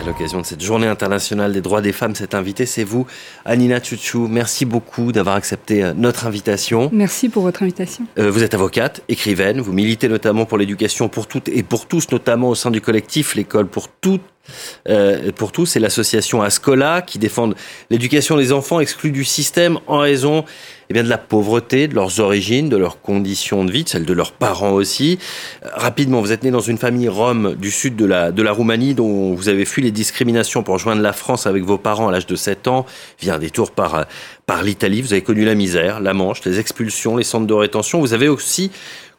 À l'occasion de cette journée internationale des droits des femmes, cette invitée, c'est vous, Anina Tchouchou. Merci beaucoup d'avoir accepté euh, notre invitation. Merci pour votre invitation. Euh, vous êtes avocate, écrivaine, vous militez notamment pour l'éducation pour toutes et pour tous, notamment au sein du collectif L'école pour toutes euh, pour tous, c'est l'association Ascola qui défend l'éducation des enfants exclus du système en raison eh bien, de la pauvreté, de leurs origines, de leurs conditions de vie, de celles de leurs parents aussi. Euh, rapidement, vous êtes né dans une famille rome du sud de la, Roumanie dont vous avez fui les discriminations pour rejoindre la France avec vos parents à l'âge de 7 ans, via un détour par l'Italie. Vous avez connu la misère, la Manche, les expulsions, les centres de rétention. Vous avez aussi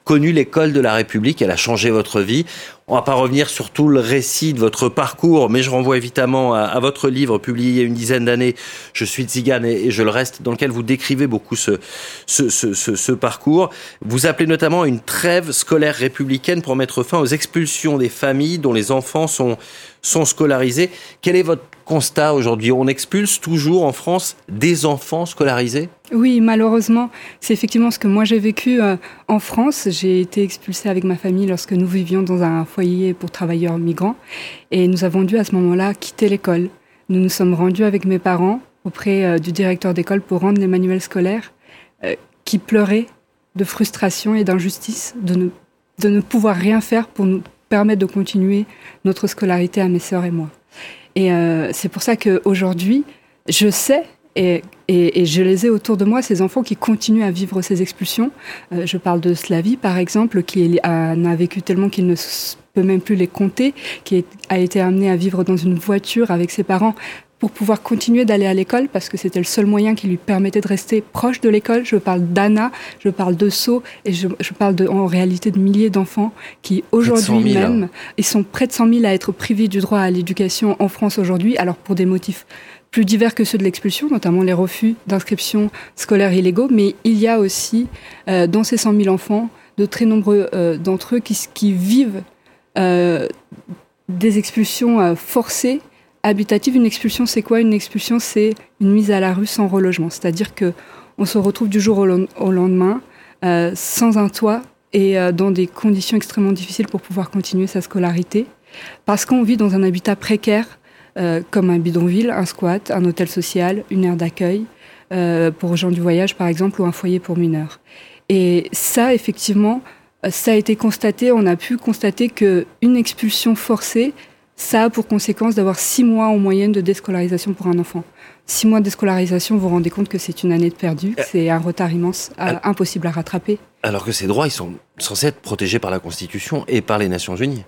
connu l'école de la République, elle a changé votre vie. On va pas revenir sur tout le récit de votre parcours, mais je renvoie évidemment à, votre livre publié il y a une dizaine d'années, Je suis tzigane et, je le reste, dans lequel vous décrivez beaucoup ce, parcours. Vous appelez notamment une trêve scolaire républicaine pour mettre fin aux expulsions des familles dont les enfants sont, sont scolarisés. Quel est votre constat aujourd'hui? On expulse toujours en France des enfants scolarisés? Oui, malheureusement, c'est effectivement ce que moi j'ai vécu euh, en France. J'ai été expulsée avec ma famille lorsque nous vivions dans un foyer pour travailleurs migrants. Et nous avons dû à ce moment-là quitter l'école. Nous nous sommes rendus avec mes parents auprès euh, du directeur d'école pour rendre les manuels scolaires euh, qui pleuraient de frustration et d'injustice de ne, de ne pouvoir rien faire pour nous permettre de continuer notre scolarité à mes sœurs et moi. Et euh, c'est pour ça qu'aujourd'hui, je sais et, et, je les ai autour de moi, ces enfants qui continuent à vivre ces expulsions. je parle de Slavie, par exemple, qui en a vécu tellement qu'il ne peut même plus les compter, qui a été amené à vivre dans une voiture avec ses parents pour pouvoir continuer d'aller à l'école parce que c'était le seul moyen qui lui permettait de rester proche de l'école. Je parle d'Anna, je parle de Sceaux et je, parle de, en réalité de milliers d'enfants qui aujourd'hui même, ils sont près de 100 000 à être privés du droit à l'éducation en France aujourd'hui, alors pour des motifs plus divers que ceux de l'expulsion, notamment les refus d'inscription scolaire illégaux, mais il y a aussi euh, dans ces 100 000 enfants de très nombreux euh, d'entre eux qui, qui vivent des expulsions euh, forcées habitatives. Une expulsion, c'est quoi? Une expulsion, c'est une mise à la rue sans relogement. C'est-à-dire que on se retrouve du jour au, lendemain euh, sans un toit et dans des conditions extrêmement difficiles pour pouvoir continuer sa scolarité, parce qu'on vit dans un habitat précaire, comme un bidonville, un squat, un hôtel social, une aire d'accueil pour gens du voyage, par exemple, ou un foyer pour mineurs. Et ça, effectivement, ça a été constaté, on a pu constater qu'une expulsion forcée, ça a pour conséquence d'avoir six mois en moyenne de déscolarisation pour un enfant. Six mois de déscolarisation, vous vous rendez compte que c'est une année de perdu, euh, c'est un retard immense, impossible à rattraper. Alors que ces droits, ils sont censés être protégés par la Constitution et par les Nations Unies.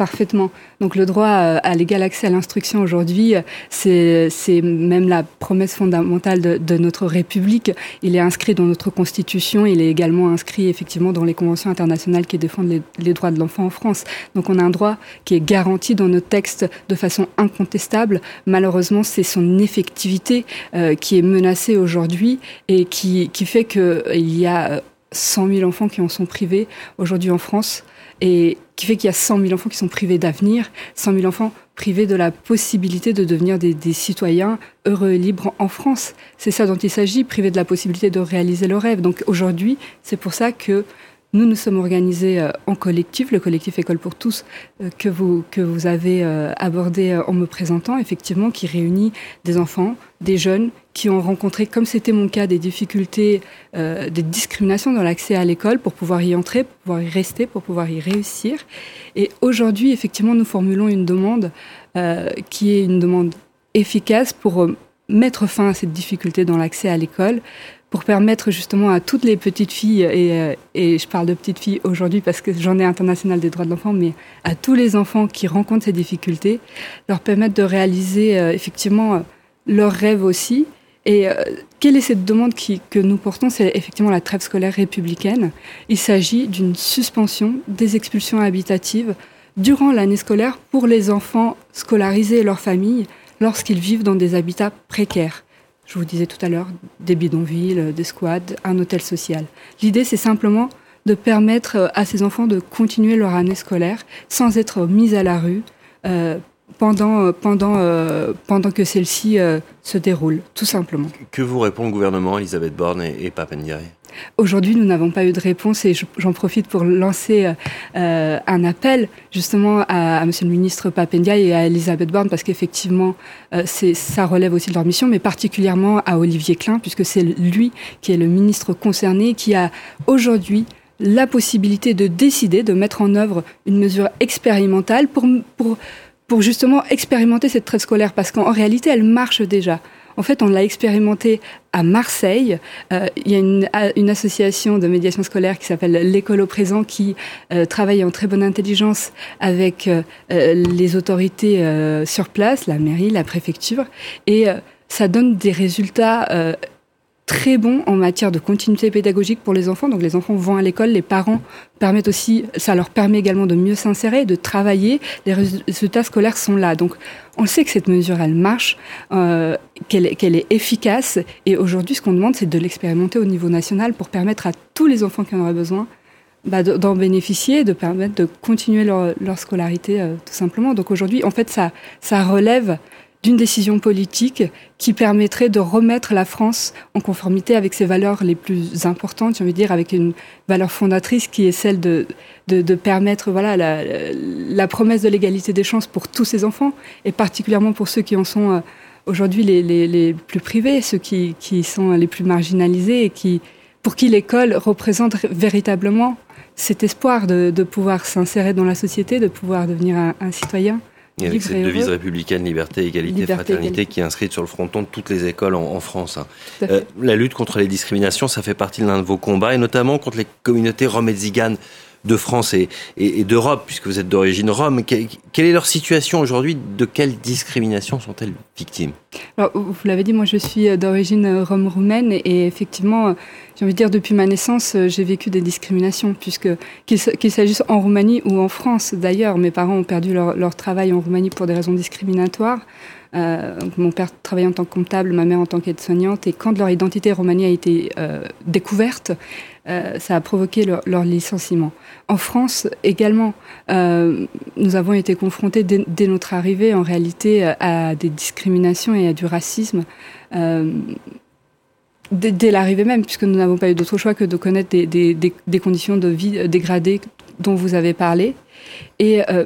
Parfaitement. Donc le droit euh, à l'égal accès à l'instruction aujourd'hui, euh, c'est même la promesse fondamentale de, notre République. Il est inscrit dans notre Constitution, il est également inscrit effectivement dans les conventions internationales qui défendent les, droits de l'enfant en France. Donc on a un droit qui est garanti dans nos textes de façon incontestable. Malheureusement, c'est son effectivité euh, qui est menacée aujourd'hui et qui, qui fait qu'il y a 100 000 enfants qui en sont privés aujourd'hui en France et qui fait qu'il y a 100 000 enfants qui sont privés d'avenir, 100 000 enfants privés de la possibilité de devenir des, citoyens heureux et libres en France. C'est ça dont il s'agit, privés de la possibilité de réaliser leur rêve. Donc aujourd'hui, c'est pour ça que nous nous sommes organisés euh, en collectif, le collectif École pour tous euh, que vous que vous avez euh, abordé en me présentant, effectivement, qui réunit des enfants, des jeunes qui ont rencontré, comme c'était mon cas, des difficultés, des discriminations dans l'accès à l'école pour pouvoir y entrer, pour pouvoir y rester, pour pouvoir y réussir. Et aujourd'hui, effectivement, nous formulons une demande qui est une demande efficace pour mettre fin à cette difficulté dans l'accès à l'école, pour permettre justement à toutes les petites filles, et, euh, et je parle de petites filles aujourd'hui parce que j'en ai international des droits de l'enfant, mais à tous les enfants qui rencontrent ces difficultés, leur permettre de réaliser euh, effectivement euh, leurs rêves aussi. Et quelle est cette demande que nous portons? C'est effectivement la trêve scolaire républicaine. Il s'agit d'une suspension des expulsions habitatives durant l'année scolaire pour les enfants scolarisés et leurs familles lorsqu'ils vivent dans des habitats précaires je vous disais tout à l'heure, des bidonvilles, des squads, un hôtel social. L'idée, c'est simplement de permettre à ces enfants de continuer leur année scolaire sans être mis à la rue, euh, pendant, pendant, pendant que celle-ci se déroule, tout simplement. Que vous répond le gouvernement, Elisabeth Borne et, et Papendiaï Aujourd'hui, nous n'avons pas eu de réponse et j'en profite pour lancer euh, un appel justement à, à, Monsieur le ministre Papendia et à Elisabeth Borne parce qu'effectivement, euh, ça relève aussi de leur mission, mais particulièrement à Olivier Klein puisque c'est lui qui est le ministre concerné qui a aujourd'hui la possibilité de décider de mettre en œuvre une mesure expérimentale pour, pour, pour justement expérimenter cette traite scolaire parce qu'en réalité, elle marche déjà. En fait, on l'a expérimenté à Marseille. Euh, il y a une, association de médiation scolaire qui s'appelle l'école au présent qui euh, travaille en très bonne intelligence avec euh, les autorités sur place, la mairie, la préfecture, et ça donne des résultats très bon en matière de continuité pédagogique pour les enfants. Donc les enfants vont à l'école, les parents permettent aussi, ça leur permet également de mieux s'insérer, de travailler. Les résultats scolaires sont là. Donc on sait que cette mesure, elle marche, euh, qu'elle est efficace. Et aujourd'hui, ce qu'on demande, c'est de l'expérimenter au niveau national pour permettre à tous les enfants qui en auraient besoin bah, d'en bénéficier, de permettre de continuer leur, scolarité euh, tout simplement. Donc aujourd'hui, en fait, ça, ça relève d'une décision politique qui permettrait de remettre la France en conformité avec ses valeurs les plus importantes, j'ai envie de dire, avec une valeur fondatrice qui est celle de, de, de permettre voilà, la, la, promesse de l'égalité des chances pour tous ces enfants, et particulièrement pour ceux qui en sont euh, aujourd'hui les, les, les, plus privés, ceux qui, qui sont les plus marginalisés et qui, pour qui l'école représente véritablement cet espoir de, de pouvoir s'insérer dans la société, de pouvoir devenir un, un citoyen. Et avec cette devise républicaine, liberté, égalité, fraternité, qui est inscrite sur le fronton de toutes les écoles en, France. Hein. Euh, la lutte contre les discriminations, ça fait partie de l'un de vos combats, et notamment contre les communautés roms et ziganes de France et, et, d'Europe, puisque vous êtes d'origine rome. Quelle, est leur situation aujourd'hui? De quelle discrimination sont-elles victimes? Alors, Vous l'avez dit, moi je suis d'origine rome-roumaine et effectivement, j'ai envie de dire, depuis ma naissance, j'ai vécu des discriminations, puisque qu'il s'agisse en Roumanie ou en France d'ailleurs, mes parents ont perdu leur, leur travail en Roumanie pour des raisons discriminatoires. Euh, mon père travaillait en tant que comptable, ma mère en tant qu'aide-soignante. Et quand leur identité romanie a été euh, découverte, euh, ça a provoqué leur, licenciement. En France également, euh, nous avons été confrontés dès, dès, notre arrivée, en réalité, à des discriminations et à du racisme. Dès, l'arrivée même, puisque nous n'avons pas eu d'autre choix que de connaître des, des, des, des, conditions de vie dégradées dont vous avez parlé. Et euh,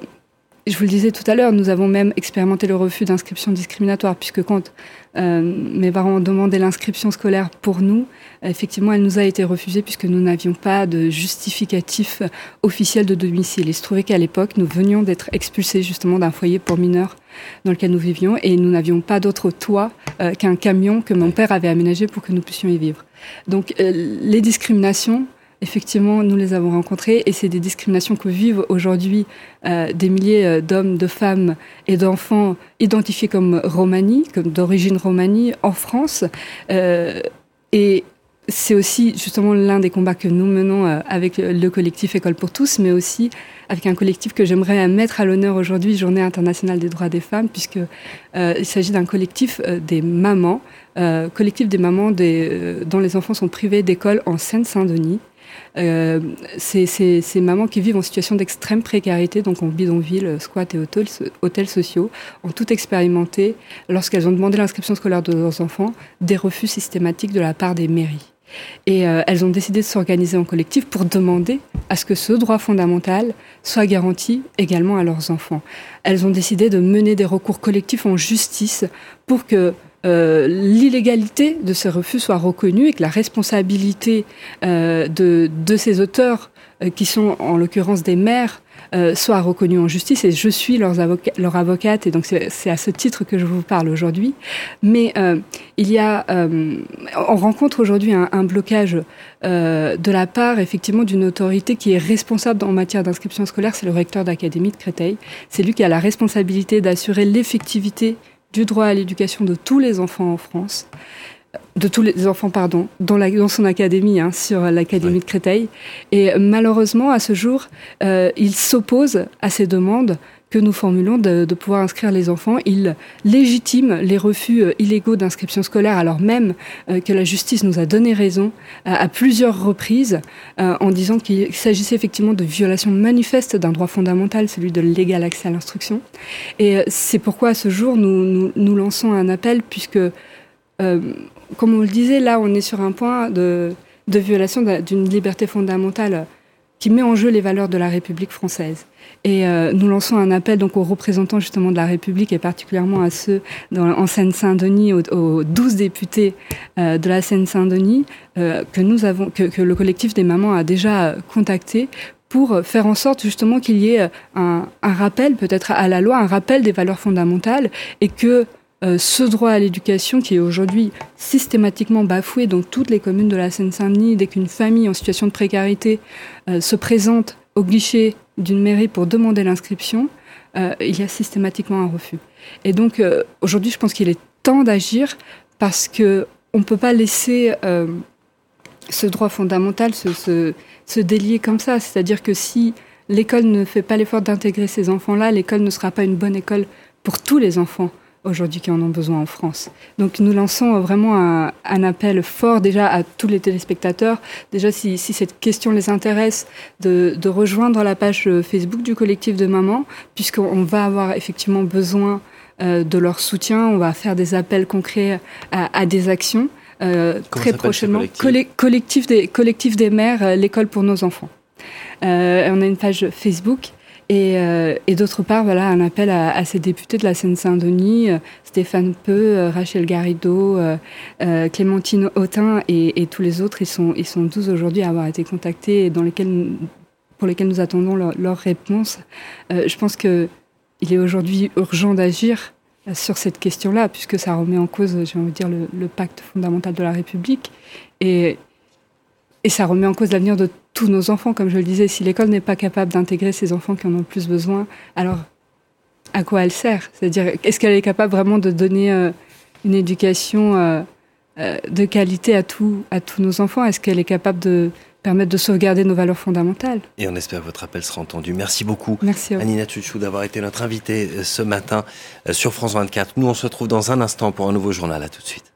je vous le disais tout à l'heure, nous avons même expérimenté le refus d'inscription discriminatoire, puisque quand euh, mes parents ont demandé l'inscription scolaire pour nous, effectivement, elle nous a été refusée puisque nous n'avions pas de justificatif officiel de domicile. Il se trouvait qu'à l'époque, nous venions d'être expulsés justement d'un foyer pour mineurs dans lequel nous vivions et nous n'avions pas d'autre toit euh, qu'un camion que mon père avait aménagé pour que nous puissions y vivre. Donc euh, les discriminations effectivement, nous les avons rencontrés et c'est des discriminations que vivent aujourd'hui euh, des milliers euh, d'hommes, de femmes et d'enfants identifiés comme romani, comme d'origine romanie en France. Euh, et c'est aussi justement l'un des combats que nous menons avec le collectif École pour tous, mais aussi avec un collectif que j'aimerais mettre à l'honneur aujourd'hui, Journée internationale des droits des femmes, puisque il s'agit d'un collectif des mamans, collectif des mamans dont les enfants sont privés d'école en Seine-Saint-Denis. Euh, ces mamans qui vivent en situation d'extrême précarité, donc en bidonville, squat et hôtels, hôtels sociaux, ont tout expérimenté lorsqu'elles ont demandé l'inscription scolaire de leurs enfants, des refus systématiques de la part des mairies. Et euh, elles ont décidé de s'organiser en collectif pour demander à ce que ce droit fondamental soit garanti également à leurs enfants. Elles ont décidé de mener des recours collectifs en justice pour que euh, l'illégalité de ces refus soit reconnue et que la responsabilité euh, de, de ces auteurs, euh, qui sont en l'occurrence des mères, euh, soit reconnue en justice. Et je suis leurs avoca leur avocate, et donc c'est à ce titre que je vous parle aujourd'hui. Mais euh, il y a, on rencontre aujourd'hui un, un, blocage de la part effectivement d'une autorité qui est responsable en matière d'inscription scolaire, c'est le recteur d'académie de Créteil. C'est lui qui a la responsabilité d'assurer l'effectivité du droit à l'éducation de tous les enfants en France, de tous les enfants, pardon, dans, la, dans son académie, hein, sur l'académie de Créteil. Et malheureusement, à ce jour, euh, il s'oppose à ces demandes que nous formulons de, pouvoir inscrire les enfants. Il légitime les refus euh, illégaux d'inscription scolaire, alors même euh, que la justice nous a donné raison à plusieurs reprises en disant qu'il s'agissait effectivement de violation manifeste d'un droit fondamental, celui de l'égal accès à l'instruction. Et c'est pourquoi à ce jour, nous, nous, lançons un appel, puisque, comme on le disait, là, on est sur un point de violation d'une liberté fondamentale qui met en jeu les valeurs de la République française. Et euh, nous lançons un appel donc aux représentants justement de la République et particulièrement à ceux dans, en Seine-Saint-Denis, aux, aux, 12 députés euh, de la Seine-Saint-Denis euh, que nous avons, que, le collectif des mamans a déjà contacté pour faire en sorte justement qu'il y ait un, un rappel peut-être à la loi, un rappel des valeurs fondamentales et que euh, ce droit à l'éducation qui est aujourd'hui systématiquement bafoué dans toutes les communes de la Seine-Saint-Denis dès qu'une famille en situation de précarité euh, se présente au guichet d'une mairie pour demander l'inscription, euh, il y a systématiquement un refus. Et donc aujourd'hui, je pense qu'il est temps d'agir parce que on ne peut pas laisser ce droit fondamental se, délier comme ça. C'est-à-dire que si l'école ne fait pas l'effort d'intégrer ces enfants-là, l'école ne sera pas une bonne école pour tous les enfants aujourd'hui qui en ont besoin en France. Donc nous lançons vraiment un, un, appel fort déjà à tous les téléspectateurs, déjà si, si cette question les intéresse, de, de, rejoindre la page Facebook du collectif de mamans, puisqu'on va avoir effectivement besoin euh, de leur soutien, on va faire des appels concrets à, à des actions. Euh, très prochainement, collectif, collectif, des, collectif des mères, euh, l'école pour nos enfants. Euh, on a une page Facebook et, euh, et d'autre part, voilà, un appel à, ces députés de la Seine-Saint-Denis, euh, Stéphane Peu, euh, Rachel Garrido, Clémentine Autin et, tous les autres. Ils sont, ils sont 12 aujourd'hui à avoir été contactés et pour lesquels nous attendons leur, réponse. je pense qu'il est aujourd'hui urgent d'agir sur cette question-là, puisque ça remet en cause, j'ai envie de dire, le, le, pacte fondamental de la République. Et, et ça remet en cause l'avenir de tous nos enfants, comme je le disais. Si l'école n'est pas capable d'intégrer ces enfants qui en ont le plus besoin, alors à quoi elle sert? C'est-à-dire, est-ce qu'elle est capable vraiment de donner euh, une éducation euh, euh, de qualité à, tout, à tous nos enfants? Est-ce qu'elle est capable de permettre de sauvegarder nos valeurs fondamentales? Et on espère que votre appel sera entendu. Merci beaucoup, Merci Anina Tchouchou, d'avoir été notre invitée ce matin sur France 24. Nous, on se retrouve dans un instant pour un nouveau journal. À tout de suite.